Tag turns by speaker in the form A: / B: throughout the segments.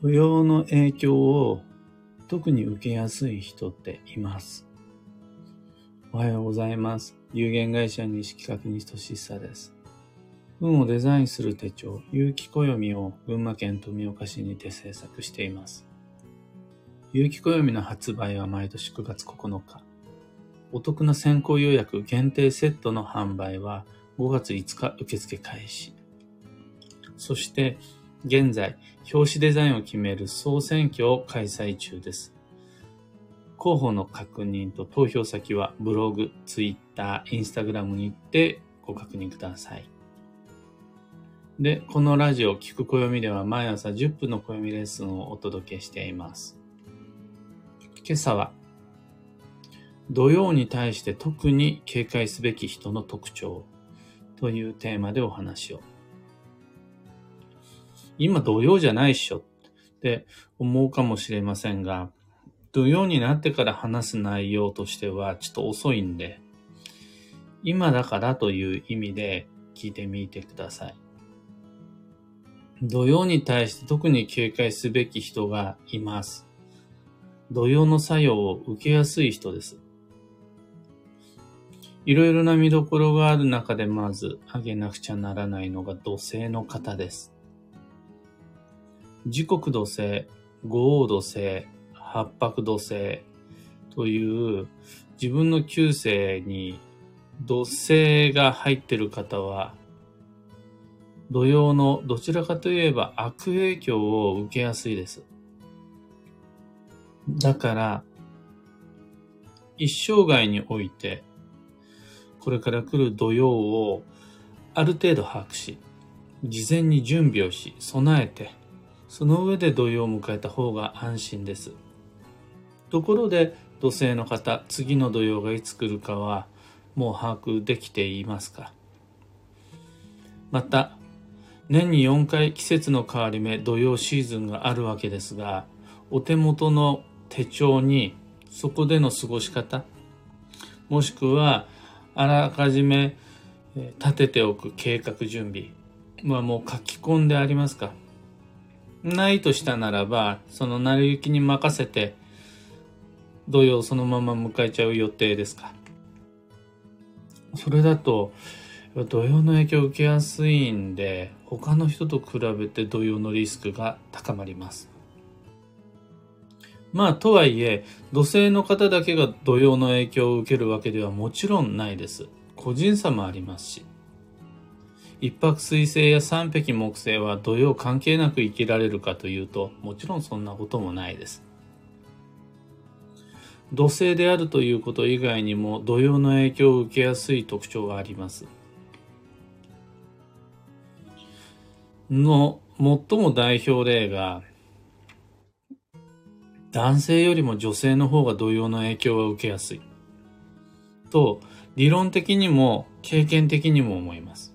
A: 土曜の影響を特に受けやすい人っています。おはようございます。有限会社西企画西俊久です。運をデザインする手帳、有機暦を群馬県富岡市にて制作しています。有機暦の発売は毎年9月9日。お得な先行予約限定セットの販売は5月5日受付開始。そして、現在、表紙デザインを決める総選挙を開催中です。候補の確認と投票先はブログ、ツイッター、インスタグラムに行ってご確認ください。で、このラジオ、聞く暦では毎朝10分の暦レッスンをお届けしています。今朝は、土曜に対して特に警戒すべき人の特徴というテーマでお話を。今土曜じゃないっしょって思うかもしれませんが、土曜になってから話す内容としてはちょっと遅いんで、今だからという意味で聞いてみてください。土曜に対して特に警戒すべき人がいます。土曜の作用を受けやすい人です。いろいろな見どころがある中でまず挙げなくちゃならないのが土星の方です。時刻土星、五黄土星、八白土星という自分の旧星に土星が入ってる方は土曜のどちらかといえば悪影響を受けやすいです。だから一生涯においてこれから来る土曜をある程度把握し事前に準備をし備えてその上で土曜を迎えた方が安心です。ところで土星の方、次の土曜がいつ来るかはもう把握できていますか？また、年に4回季節の変わり目、土曜シーズンがあるわけですが、お手元の手帳にそこでの過ごし方、もしくはあらかじめ立てておく計画準備はもう書き込んでありますか？ないとしたならば、その成り行きに任せて、土曜そのまま迎えちゃう予定ですかそれだと、土曜の影響を受けやすいんで、他の人と比べて土曜のリスクが高まります。まあ、とはいえ、土星の方だけが土曜の影響を受けるわけではもちろんないです。個人差もありますし。一泊水星や三匹木星は土曜関係なく生きられるかというと、もちろんそんなこともないです。土星であるということ以外にも土曜の影響を受けやすい特徴があります。の最も代表例が、男性よりも女性の方が土曜の影響を受けやすい。と、理論的にも経験的にも思います。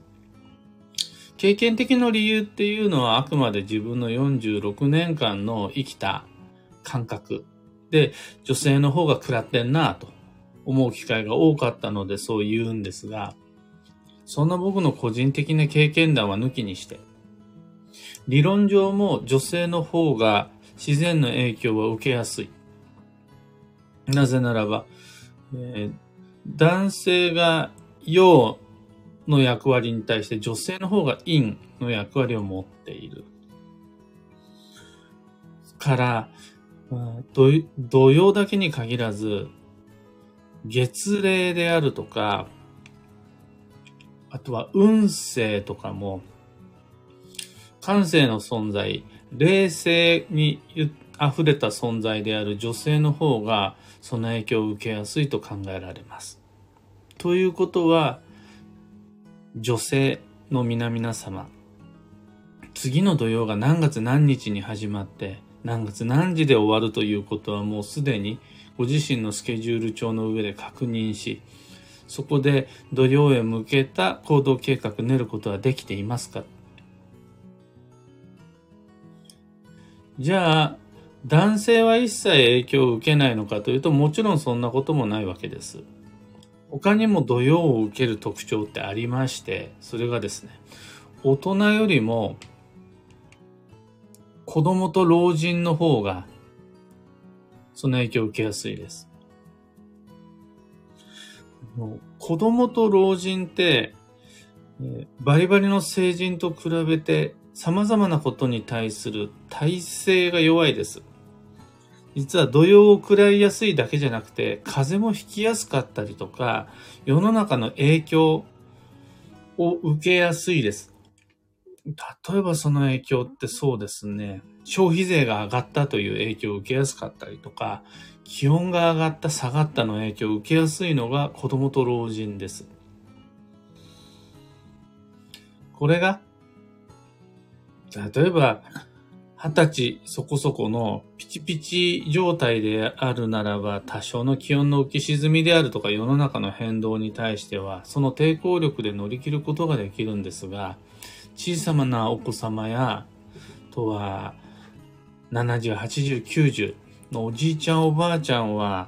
A: 経験的な理由っていうのはあくまで自分の46年間の生きた感覚で女性の方が食らってんなと思う機会が多かったのでそう言うんですが、そんな僕の個人的な経験談は抜きにして、理論上も女性の方が自然の影響は受けやすい。なぜならば、えー、男性が陽の役割に対して女性の方が陰の役割を持っている。から、土曜だけに限らず、月齢であるとか、あとは運勢とかも、感性の存在、冷静に溢れた存在である女性の方が、その影響を受けやすいと考えられます。ということは、女性の皆々様、次の土曜が何月何日に始まって、何月何時で終わるということはもうすでにご自身のスケジュール帳の上で確認し、そこで土曜へ向けた行動計画練ることはできていますか？じゃあ、男性は一切影響を受けないのかというと、もちろんそんなこともないわけです。他にも土曜を受ける特徴ってありまして、それがですね、大人よりも子供と老人の方が、その影響を受けやすいです。子供と老人って、バリバリの成人と比べて様々なことに対する耐性が弱いです。実は土曜を食らいやすいだけじゃなくて、風邪もひきやすかったりとか、世の中の影響を受けやすいです。例えばその影響ってそうですね、消費税が上がったという影響を受けやすかったりとか、気温が上がった下がったの影響を受けやすいのが子供と老人です。これが、例えば、二十歳そこそこのピチピチ状態であるならば、多少の気温の浮き沈みであるとか世の中の変動に対しては、その抵抗力で乗り切ることができるんですが、小さなお子様や、とは、70、80、90のおじいちゃんおばあちゃんは、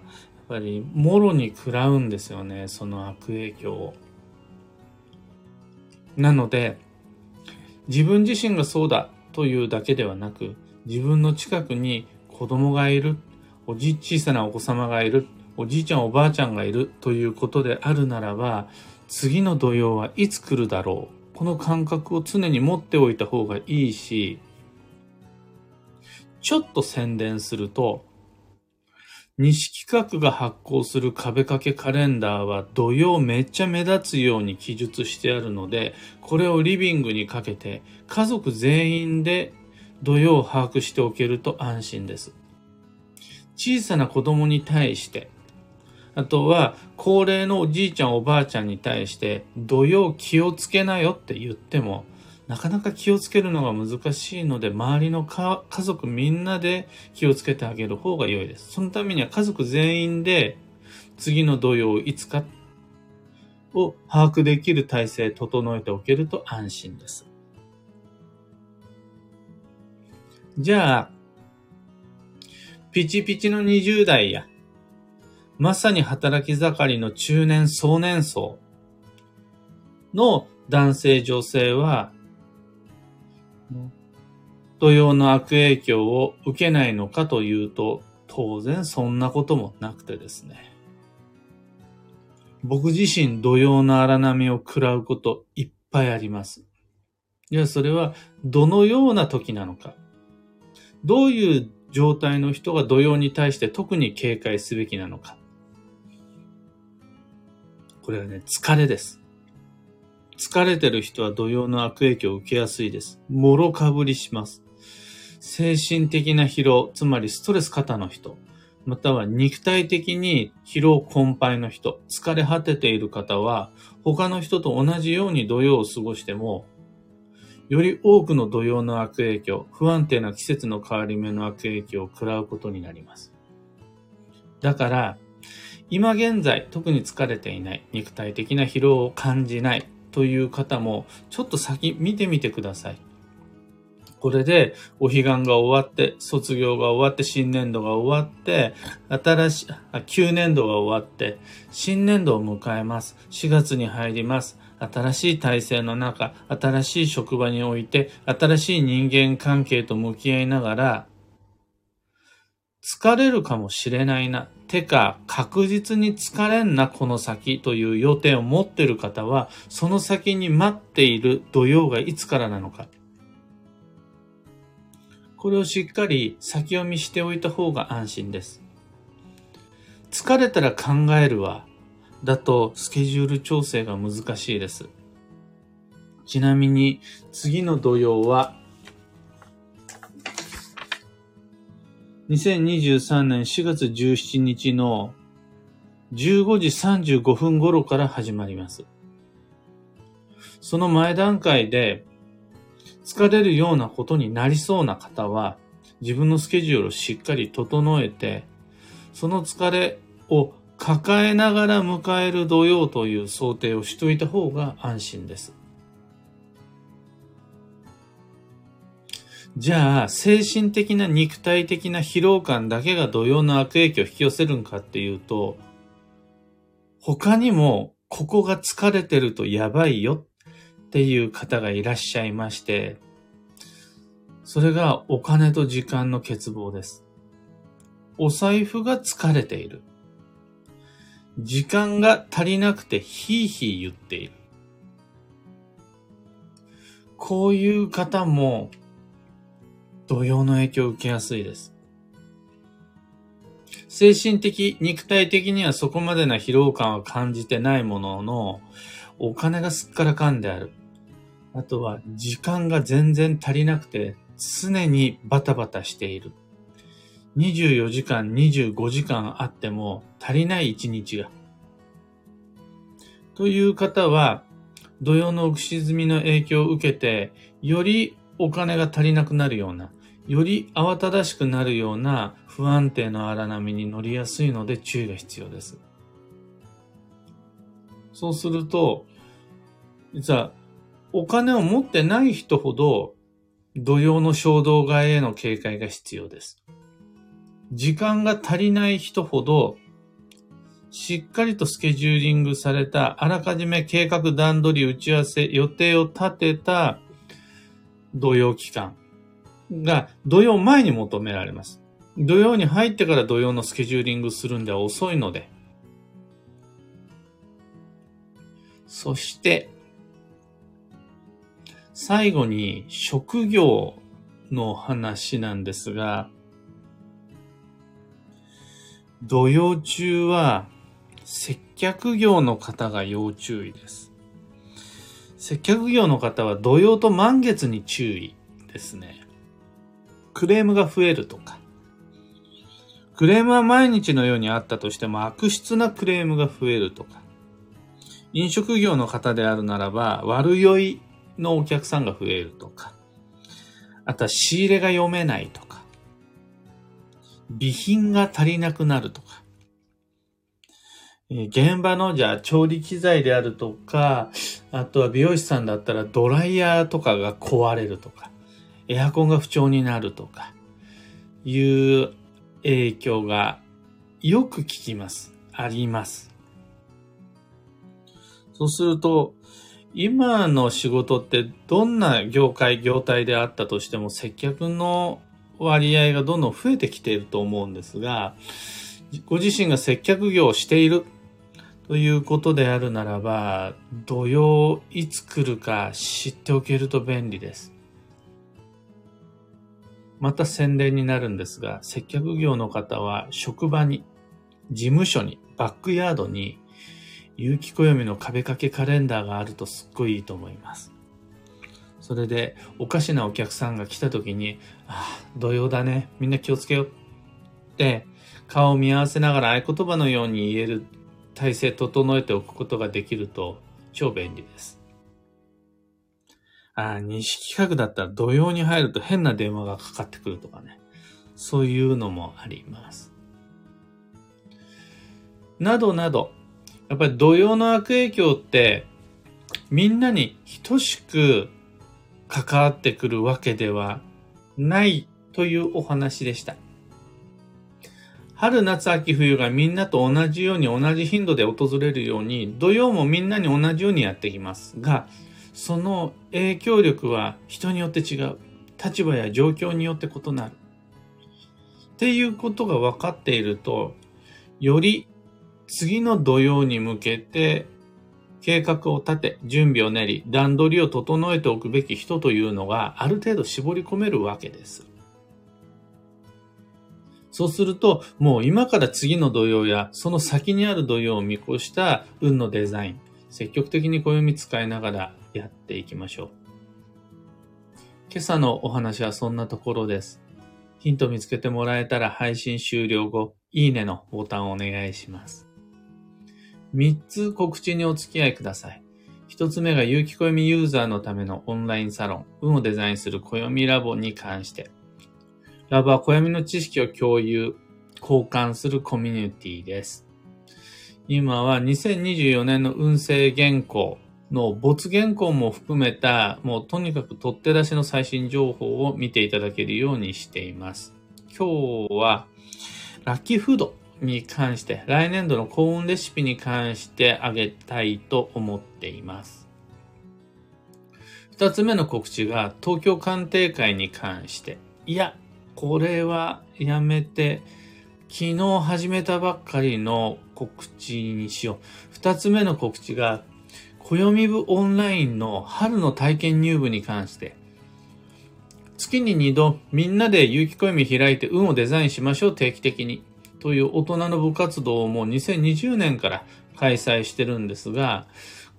A: やっぱり、もろに食らうんですよね、その悪影響を。なので、自分自身がそうだというだけではなく、自分の近くに子供がいる、おじ、小さなお子様がいる、おじいちゃんおばあちゃんがいるということであるならば、次の土曜はいつ来るだろう。この感覚を常に持っておいた方がいいし、ちょっと宣伝すると、西企画が発行する壁掛けカレンダーは土曜めっちゃ目立つように記述してあるので、これをリビングにかけて家族全員で土曜を把握しておけると安心です。小さな子供に対して、あとは高齢のおじいちゃんおばあちゃんに対して土曜気をつけなよって言っても、なかなか気をつけるのが難しいので、周りの家族みんなで気をつけてあげる方が良いです。そのためには家族全員で次の土曜いつかを把握できる体制整えておけると安心です。じゃあ、ピチピチの20代や、まさに働き盛りの中年壮年層の男性女性は土曜の悪影響を受けないのかというと、当然そん。なこともなくてですね。僕自身土曜の荒波を食らうこといっぱいあります。じゃあそれはどのような時なのか。どういう状態の人が土曜に対して特に警戒すべきなのか。これはね、疲れです。疲れてる人は土曜の悪影響を受けやすいです。もろかぶりします。精神的な疲労、つまりストレス型の人、または肉体的に疲労困憊の人、疲れ果てている方は、他の人と同じように土曜を過ごしても、より多くの土曜の悪影響、不安定な季節の変わり目の悪影響を食らうことになります。だから、今現在特に疲れていない、肉体的な疲労を感じない、という方も、ちょっと先見てみてください。これで、お彼岸が終わって、卒業が終わって、新年度が終わって、新しい、あ、旧年度が終わって、新年度を迎えます。4月に入ります。新しい体制の中、新しい職場において、新しい人間関係と向き合いながら、疲れるかもしれないな。てか、確実に疲れんな、この先という予定を持っている方は、その先に待っている土曜がいつからなのか。これをしっかり先読みしておいた方が安心です。疲れたら考えるわ。だと、スケジュール調整が難しいです。ちなみに、次の土曜は2023年4月17日の15時35分頃から始まります。その前段階で疲れるようなことになりそうな方は自分のスケジュールをしっかり整えてその疲れを抱えながら迎える土曜という想定をしといた方が安心です。じゃあ、精神的な肉体的な疲労感だけが土曜の悪影響を引き寄せるんかっていうと、他にもここが疲れてるとやばいよっていう方がいらっしゃいまして、それがお金と時間の欠乏です。お財布が疲れている。時間が足りなくてヒーヒー言っている。こういう方も土曜の影響を受けやすいです。精神的、肉体的にはそこまでな疲労感は感じてないものの、お金がすっからかんである。あとは時間が全然足りなくて常にバタバタしている。24時間、25時間あっても足りない一日が。という方は、土曜の浮き沈みの影響を受けて、よりお金が足りなくなるような、より慌ただしくなるような不安定の荒波に乗りやすいので注意が必要です。そうすると、実はお金を持ってない人ほど土曜の衝動買いへの警戒が必要です。時間が足りない人ほど、しっかりとスケジューリングされた、あらかじめ計画段取り打ち合わせ、予定を立てた土曜期間が土曜前に求められます。土曜に入ってから土曜のスケジューリングするんでは遅いので。そして、最後に職業の話なんですが、土曜中は接客業の方が要注意です。接客業の方は土曜と満月に注意ですね。クレームが増えるとか。クレームは毎日のようにあったとしても悪質なクレームが増えるとか。飲食業の方であるならば悪酔いのお客さんが増えるとか、あとは仕入れが読めないとか、備品が足りなくなるとか、現場のじゃあ調理機材であるとか、あとは美容師さんだったらドライヤーとかが壊れるとか、エアコンが不調になるとか、いう影響がよく聞きます。あります。そうすると、今の仕事ってどんな業界、業態であったとしても接客の割合がどんどん増えてきていると思うんですが、ご自身が接客業をしているということであるならば、土曜いつ来るか知っておけると便利です。また宣伝になるんですが、接客業の方は職場に、事務所に、バックヤードに有機暦の壁掛けカレンダーがあるとすっごいいいと思います。それで、おかしなお客さんが来た時に、ああ、土曜だね。みんな気をつけよう。って、顔を見合わせながら合言葉のように言える体制整えておくことができると超便利です。あ、西企画だったら土曜に入ると変な電話がかかってくるとかね。そういうのもあります。などなど、やっぱり土曜の悪影響ってみんなに等しく関わってくるわけではないというお話でした。春、夏、秋、冬がみんなと同じように同じ頻度で訪れるように、土曜もみんなに同じようにやってきますが、その影響力は人によって違う。立場や状況によって異なる。っていうことが分かっていると、より次の土曜に向けて計画を立て、準備を練り、段取りを整えておくべき人というのがある程度絞り込めるわけです。そうすると、もう今から次の土曜や、その先にある土曜を見越した運のデザイン、積極的に暦使いながらやっていきましょう。今朝のお話はそんなところです。ヒント見つけてもらえたら配信終了後、いいねのボタンをお願いします。3つ告知にお付き合いください。1つ目が有機暦ユーザーのためのオンラインサロン、運をデザインする暦ラボに関して。ラボは暦の知識を共有、交換するコミュニティです。今は2024年の運勢原稿の没原稿も含めた、もうとにかく取って出しの最新情報を見ていただけるようにしています。今日は、ラッキーフードに関して、来年度の幸運レシピに関してあげたいと思っています。二つ目の告知が東京鑑定会に関して。いや、これはやめて、昨日始めたばっかりの告知にしよう。二つ目の告知が、暦部オンラインの春の体験入部に関して、月に二度みんなで有機暦開いて運をデザインしましょう定期的にという大人の部活動をもう2020年から開催してるんですが、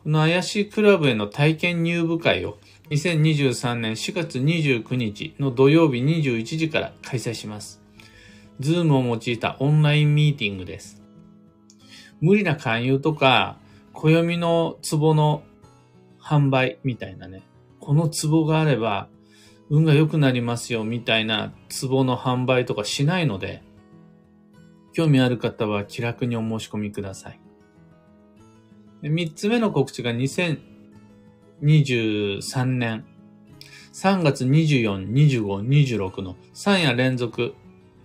A: この怪しいクラブへの体験入部会を2023年4月29日の土曜日21時から開催します。ズームを用いたオンラインミーティングです。無理な勧誘とか、暦の壺の販売みたいなね。この壺があれば運が良くなりますよみたいな壺の販売とかしないので、興味ある方は気楽にお申し込みください。三つ目の告知が2023年3月24、25、26の3夜連続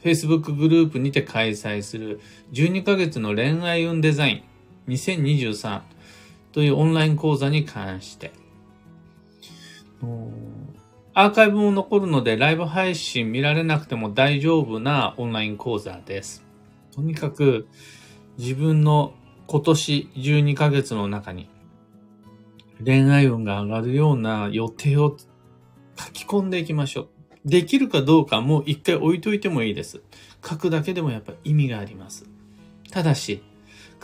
A: Facebook グループにて開催する12ヶ月の恋愛運デザイン2023というオンライン講座に関して、アーカイブも残るのでライブ配信見られなくても大丈夫なオンライン講座です。とにかく自分の今年12ヶ月の中に恋愛運が上がるような予定を書き込んでいきましょう。できるかどうかもう一回置いといてもいいです。書くだけでもやっぱ意味があります。ただし、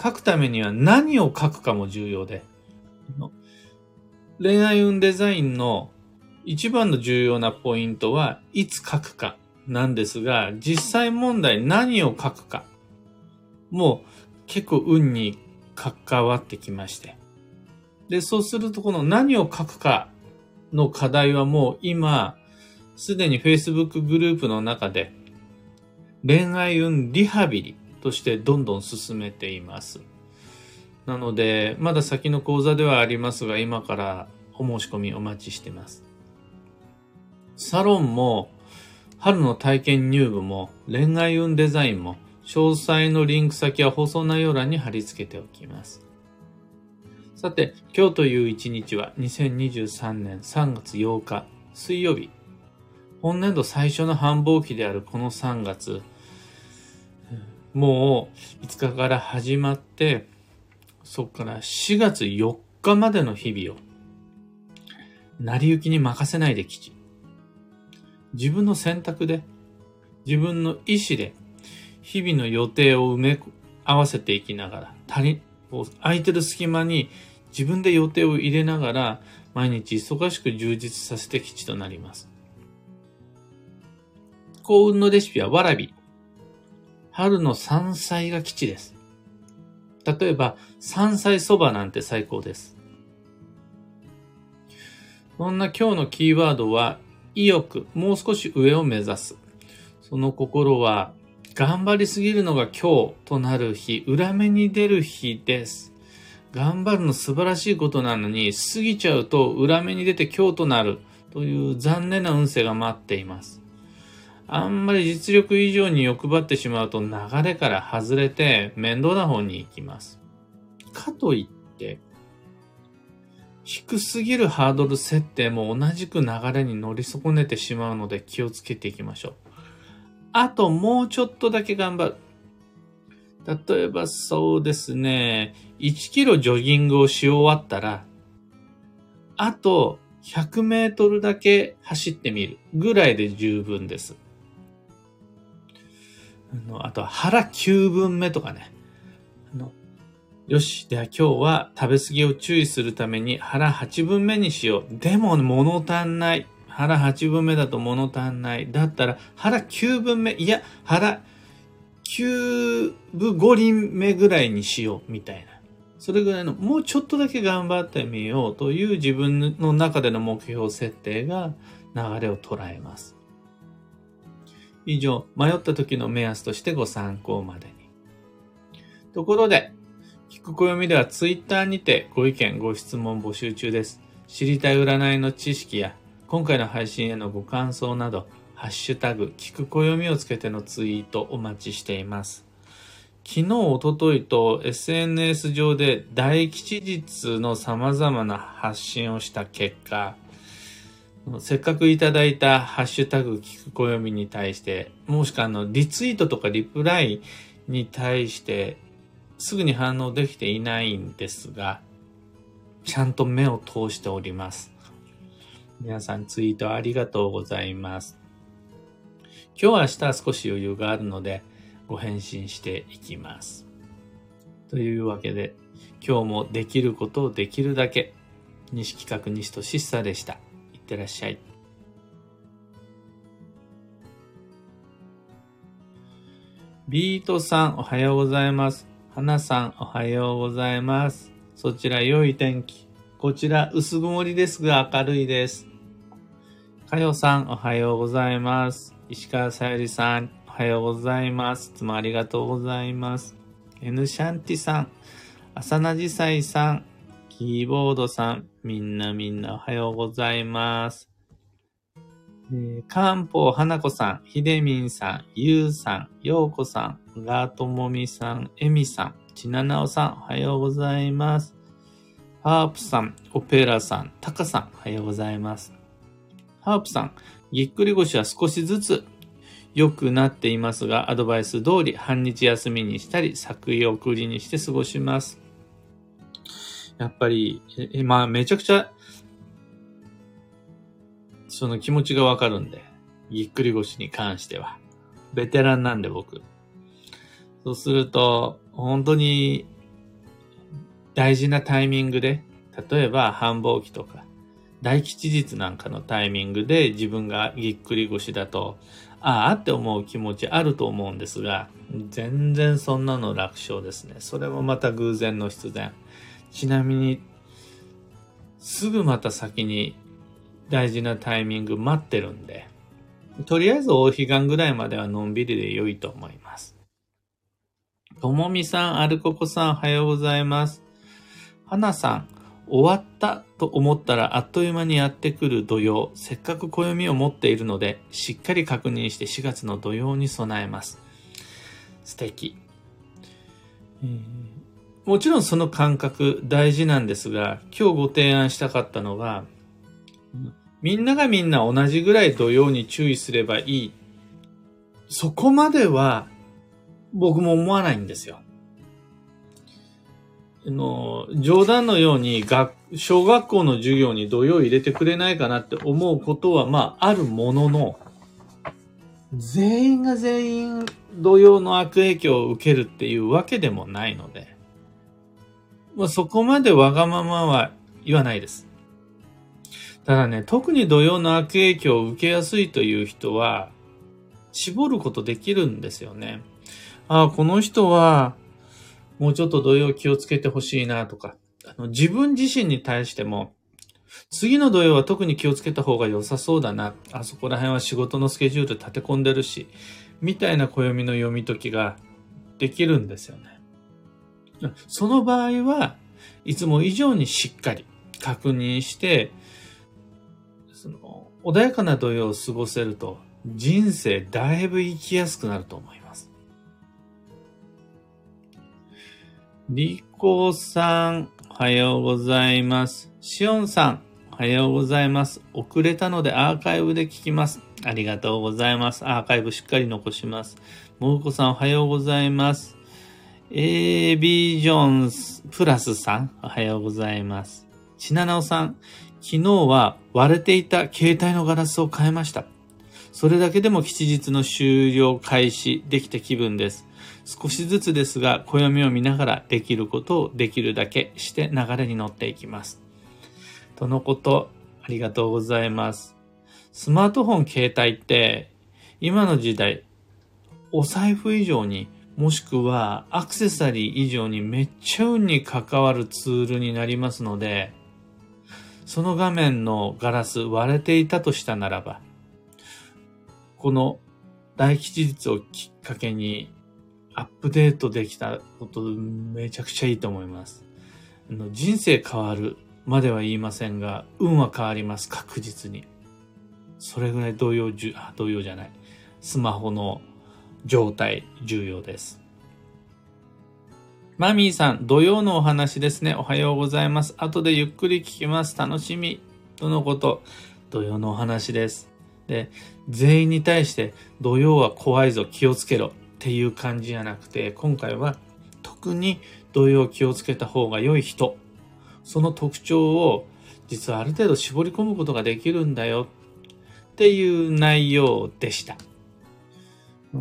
A: 書くためには何を書くかも重要で、恋愛運デザインの一番の重要なポイントはいつ書くかなんですが、実際問題何を書くかもう結構運に関わってきまして。で、そうするとこの何を書くかの課題はもう今、すでに Facebook グループの中で恋愛運リハビリとしてどんどん進めています。なので、まだ先の講座ではありますが、今からお申し込みお待ちしてます。サロンも、春の体験入部も、恋愛運デザインも、詳細のリンク先は放送内容欄に貼り付けておきます。さて、今日という一日は2023年3月8日水曜日。本年度最初の繁忙期であるこの3月、もう5日から始まって、そこから4月4日までの日々を、成り行きに任せないできち。自分の選択で、自分の意思で、日々の予定を埋め合わせていきながら、足り、空いてる隙間に自分で予定を入れながら、毎日忙しく充実させて基地となります。幸運のレシピはわらび。春の山菜が基地です。例えば、山菜そばなんて最高です。そんな今日のキーワードは、意欲、もう少し上を目指す。その心は、頑張りすぎるのが今日となる日、裏目に出る日です。頑張るの素晴らしいことなのに、過ぎちゃうと裏目に出て今日となるという残念な運勢が待っています。あんまり実力以上に欲張ってしまうと流れから外れて面倒な方に行きます。かといって、低すぎるハードル設定も同じく流れに乗り損ねてしまうので気をつけていきましょう。あともうちょっとだけ頑張る。例えばそうですね、1キロジョギングをし終わったら、あと100メートルだけ走ってみるぐらいで十分です。あのあとは腹9分目とかね。あのよし。では今日は食べ過ぎを注意するために腹8分目にしよう。でも物足んない。腹8分目だと物足んない。だったら腹9分目、いや、腹9分5輪目ぐらいにしよう。みたいな。それぐらいの、もうちょっとだけ頑張ってみようという自分の中での目標設定が流れを捉えます。以上、迷った時の目安としてご参考までに。ところで、聞く暦ではツイッターにてご意見、ご質問募集中です。知りたい占いの知識や、今回の配信へのご感想など、ハッシュタグ、聞く暦をつけてのツイートお待ちしています。昨日、おとといと SNS 上で大吉日の様々な発信をした結果、せっかくいただいたハッシュタグ聞く暦に対して、もしくはあの、リツイートとかリプライに対して、すぐに反応できていないんですが、ちゃんと目を通しております。皆さんツイートありがとうございます。今日は明日は少し余裕があるので、ご返信していきます。というわけで、今日もできることをできるだけ、西企画西としっさでした。ってらっしゃい。ビートさん、おはようございます。花さん、おはようございます。そちら良い天気。こちら薄曇りですが明るいです。かよさん、おはようございます。石川さゆりさん、おはようございます。いつもありがとうございます。N シャンティさん、浅名じさいさん、キーボードさん、みんなみんなおはようございます。えー、漢方花子さん、ひでみんさん、ゆうさん、ようこさん、ガートもみさん、えみさん、ちななおさん、おはようございます。ハープさん、オペラさん、タカさん、おはようございます。ハープさん、ぎっくり腰は少しずつ良くなっていますが、アドバイス通り半日休みにしたり、作為送りにして過ごします。やっぱり、まあめちゃくちゃ、その気持ちがわかるんで、ぎっくり腰に関しては。ベテランなんで僕。そうすると、本当に大事なタイミングで、例えば繁忙期とか、大吉日なんかのタイミングで自分がぎっくり腰だと、ああって思う気持ちあると思うんですが、全然そんなの楽勝ですね。それもまた偶然の必然。ちなみに、すぐまた先に大事なタイミング待ってるんで、とりあえず大彼岸ぐらいまではのんびりで良いと思います。ともみさん、アルココさん、おはようございます。はなさん、終わったと思ったらあっという間にやってくる土曜、せっかく暦を持っているので、しっかり確認して4月の土曜に備えます。素敵。もちろんその感覚大事なんですが、今日ご提案したかったのは、みんながみんな同じぐらい土曜に注意すればいい。そこまでは僕も思わないんですよ。あの、冗談のように学、小学校の授業に土曜入れてくれないかなって思うことは、まあ、あるものの、全員が全員土曜の悪影響を受けるっていうわけでもないので、まあ、そこまでわがままは言わないです。ただね、特に土曜の悪影響を受けやすいという人は、絞ることできるんですよね。ああ、この人は、もうちょっと土曜気をつけてほしいなとか、あの自分自身に対しても、次の土曜は特に気をつけた方が良さそうだな。あそこら辺は仕事のスケジュール立て込んでるし、みたいな暦の読み解きができるんですよね。その場合はいつも以上にしっかり確認して、その穏やかな土曜を過ごせると人生だいぶ生きやすくなると思います。リコさん、おはようございます。シオンさん、おはようございます。遅れたのでアーカイブで聞きます。ありがとうございます。アーカイブしっかり残します。もぐこさん、おはようございます。AB ジョンプラスさん、おはようございます。ちななおさん、昨日は割れていた携帯のガラスを変えました。それだけでも吉日の終了開始できた気分です。少しずつですが、暦を見ながらできることをできるだけして流れに乗っていきます。とのこと、ありがとうございます。スマートフォン携帯って、今の時代、お財布以上にもしくはアクセサリー以上にめっちゃ運に関わるツールになりますので、その画面のガラス割れていたとしたならば、この大吉日をきっかけにアップデートできたことめちゃくちゃいいと思います。人生変わるまでは言いませんが、運は変わります、確実に。それぐらい同様、あ、同様じゃない。スマホの状態重要です。マミーさん、土曜のお話ですね。おはようございます。後でゆっくり聞きます。楽しみ。とのこと。土曜のお話です。で、全員に対して土曜は怖いぞ気をつけろっていう感じじゃなくて、今回は特に土曜気をつけた方が良い人、その特徴を実はある程度絞り込むことができるんだよっていう内容でした。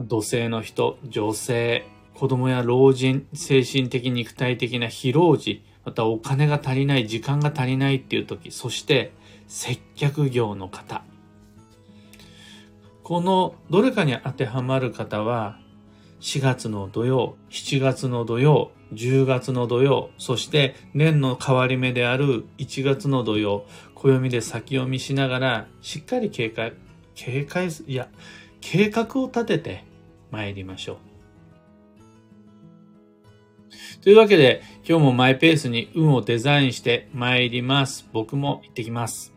A: 土星の人、女性、子供や老人、精神的肉体的な疲労時、またお金が足りない、時間が足りないっていう時、そして接客業の方。このどれかに当てはまる方は、4月の土曜、7月の土曜、10月の土曜、そして年の変わり目である1月の土曜、暦で先読みしながら、しっかり警戒、警戒す、いや、計画を立てて参りましょう。というわけで、今日もマイペースに運をデザインして参ります。僕も行ってきます。